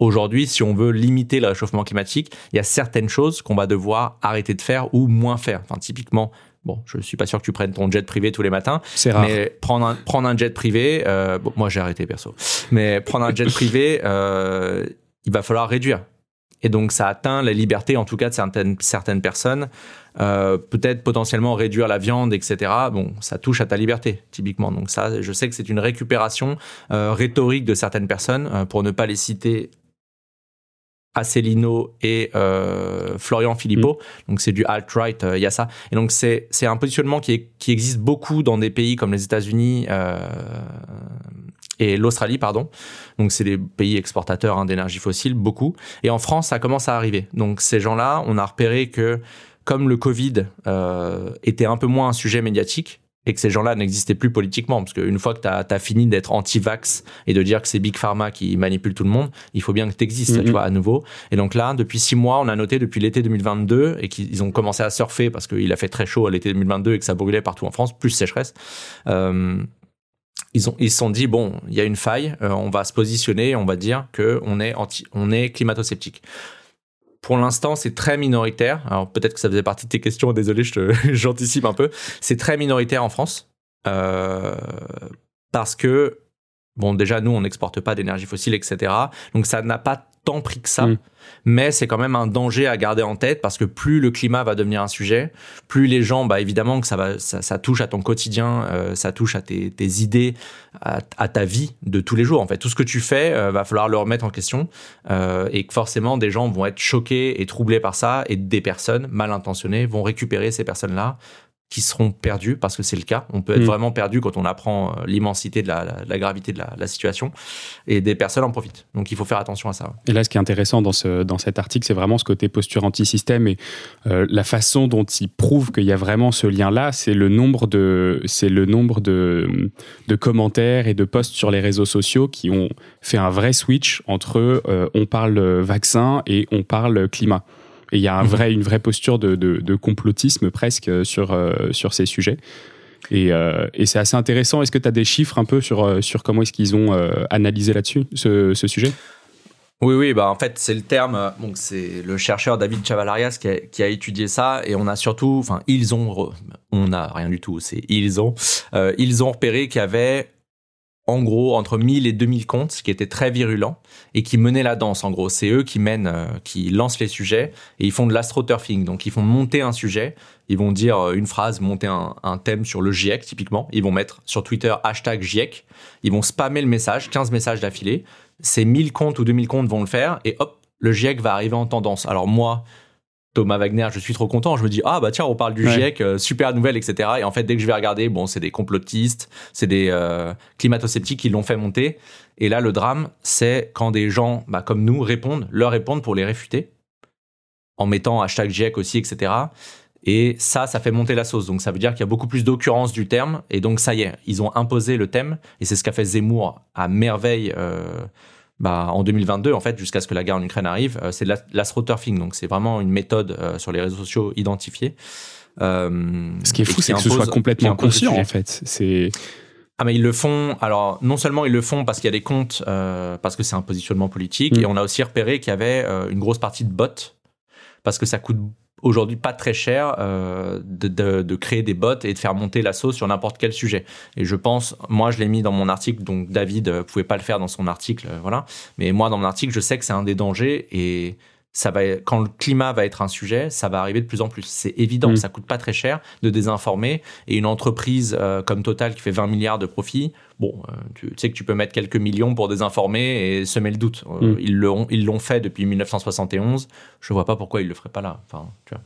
aujourd'hui, si on veut limiter le réchauffement climatique, il y a certaines choses qu'on va devoir arrêter de faire ou moins faire. Enfin, typiquement, Bon, je suis pas sûr que tu prennes ton jet privé tous les matins. C'est rare. Mais prendre un, prendre un jet privé, euh, bon, moi j'ai arrêté perso. Mais prendre un jet privé, euh, il va falloir réduire. Et donc ça atteint la liberté, en tout cas de certaines, certaines personnes. Euh, peut-être potentiellement réduire la viande, etc. Bon, ça touche à ta liberté, typiquement. Donc ça, je sais que c'est une récupération rhétorique de certaines personnes, pour ne pas les citer Asselineau et euh, Florian Philippot. Donc c'est du alt-right, euh, il y a ça. Et donc c'est c'est un positionnement qui, est, qui existe beaucoup dans des pays comme les États-Unis euh, et l'Australie, pardon. Donc c'est des pays exportateurs hein, d'énergie fossile, beaucoup. Et en France, ça commence à arriver. Donc ces gens-là, on a repéré que comme le Covid euh, était un peu moins un sujet médiatique, et que ces gens-là n'existaient plus politiquement. Parce qu'une fois que tu as, fini d'être anti-vax et de dire que c'est Big Pharma qui manipule tout le monde, il faut bien que tu existes, Mhm. tu vois, à nouveau. Et donc là, depuis six mois, on a noté depuis l'été 2022 et qu'ils ont commencé à surfer parce qu'il a fait très chaud à l'été 2022 et que ça brûlait partout en France, plus sécheresse. Euh, ils ont ils se sont dit bon il y a une faille euh, on va se positionner on va dire que on est anti on est climato-sceptique pour l'instant, c'est très minoritaire. Alors peut-être que ça faisait partie de tes questions. Désolé, j'anticipe un peu. C'est très minoritaire en France euh, parce que bon, déjà nous, on n'exporte pas d'énergie fossile, etc. Donc ça n'a pas tant pris que ça. Mm. Mais c'est quand même un danger à garder en tête parce que plus le climat va devenir un sujet, plus les gens, bah évidemment que ça va, ça, ça touche à ton quotidien, euh, ça touche à tes, tes idées, à, à ta vie de tous les jours. En fait, tout ce que tu fais, euh, va falloir le remettre en question euh, et que forcément des gens vont être choqués et troublés par ça et des personnes mal intentionnées vont récupérer ces personnes-là qui seront perdues parce que c'est le cas. On peut être Mm. vraiment perdu quand on apprend euh, l'immensité de la, la- la gravité de la, la situation et des personnes en profitent. Donc il faut faire attention à ça. Et là, ce qui est intéressant dans, ce, dans cet article, c'est vraiment ce côté posture anti-système et euh, la façon dont il prouve qu'il y a vraiment ce lien-là, c'est le nombre de, c'est le nombre de, de commentaires et de posts sur les réseaux sociaux qui ont fait un vrai switch entre euh, on parle vaccin et on parle climat. Et il y a un Mhm. vrai, une vraie posture de, de, de complotisme presque euh, sur, euh, sur ces sujets. Et, euh, et c'est assez intéressant. Est-ce que tu as des chiffres un peu sur, sur comment est-ce qu'ils ont euh, analysé là-dessus, ce, ce sujet? Oui, oui, bah en fait, c'est le terme. Donc, c'est le chercheur David Chavalarias qui a, qui a étudié ça. Et on a surtout, enfin, ils ont, on n'a rien du tout, c'est ils ont, euh, ils ont repéré qu'il y avait, en gros, entre 1000 et 2000 comptes qui étaient très virulents et qui menaient la danse, en gros. C'est eux qui mènent, euh, qui lancent les sujets et ils font de l'astroturfing. Donc, ils font monter un sujet. Ils vont dire euh, une phrase, monter un, thème sur le GIEC, typiquement. Ils vont mettre sur Twitter hashtag GIEC. Ils vont spammer le message, 15 messages d'affilée ces 1000 comptes ou 2000 comptes vont le faire et hop, le GIEC va arriver en tendance. Alors moi, Thomas Wagner, je suis trop content. Je me dis, ah bah tiens, on parle du Ouais. GIEC, euh, super nouvelle, etc. Et en fait, dès que je vais regarder, bon, c'est des complotistes, c'est des euh, climato-sceptiques qui l'ont fait monter. Et là, le drame, c'est quand des gens bah, comme nous répondent, leur répondent pour les réfuter, en mettant hashtag GIEC aussi, etc. Et ça, ça fait monter la sauce. Donc ça veut dire qu'il y a beaucoup plus d'occurrence du terme. Et donc ça y est, ils ont imposé le thème. Et c'est ce qu'a fait Zemmour à merveille euh, bah, en 2022, en fait, jusqu'à ce que la guerre en Ukraine arrive. Euh, c'est l'astroturfing. Donc c'est vraiment une méthode euh, sur les réseaux sociaux identifiée. Euh, Ce qui est fou, c'est que ce soit complètement conscient, en fait. C'est Ah mais ils le font. Alors non seulement ils le font parce qu'il y a des comptes, euh, parce que c'est un positionnement politique, Mm. et on a aussi repéré qu'il y avait euh, une grosse partie de bots parce que ça coûte aujourd'hui pas très cher euh, de, de- de créer des bots et de faire monter la sauce sur n'importe quel sujet. Et je pense, moi je l'ai mis dans mon article, donc David euh, pouvait pas le faire dans son article, euh, voilà. Mais moi dans mon article, je sais que c'est un des dangers et ça va, quand le climat va être un sujet, ça va arriver de plus en plus. C'est évident, Mm. ça coûte pas très cher de désinformer. Et une entreprise euh, comme Total qui fait 20 milliards de profits, bon, euh, tu, tu sais que tu peux mettre quelques millions pour désinformer et semer le doute. Euh, Mm. Ils l'ont, ils l'ont fait depuis 1971. Je vois pas pourquoi ils le feraient pas là. Enfin, tu vois.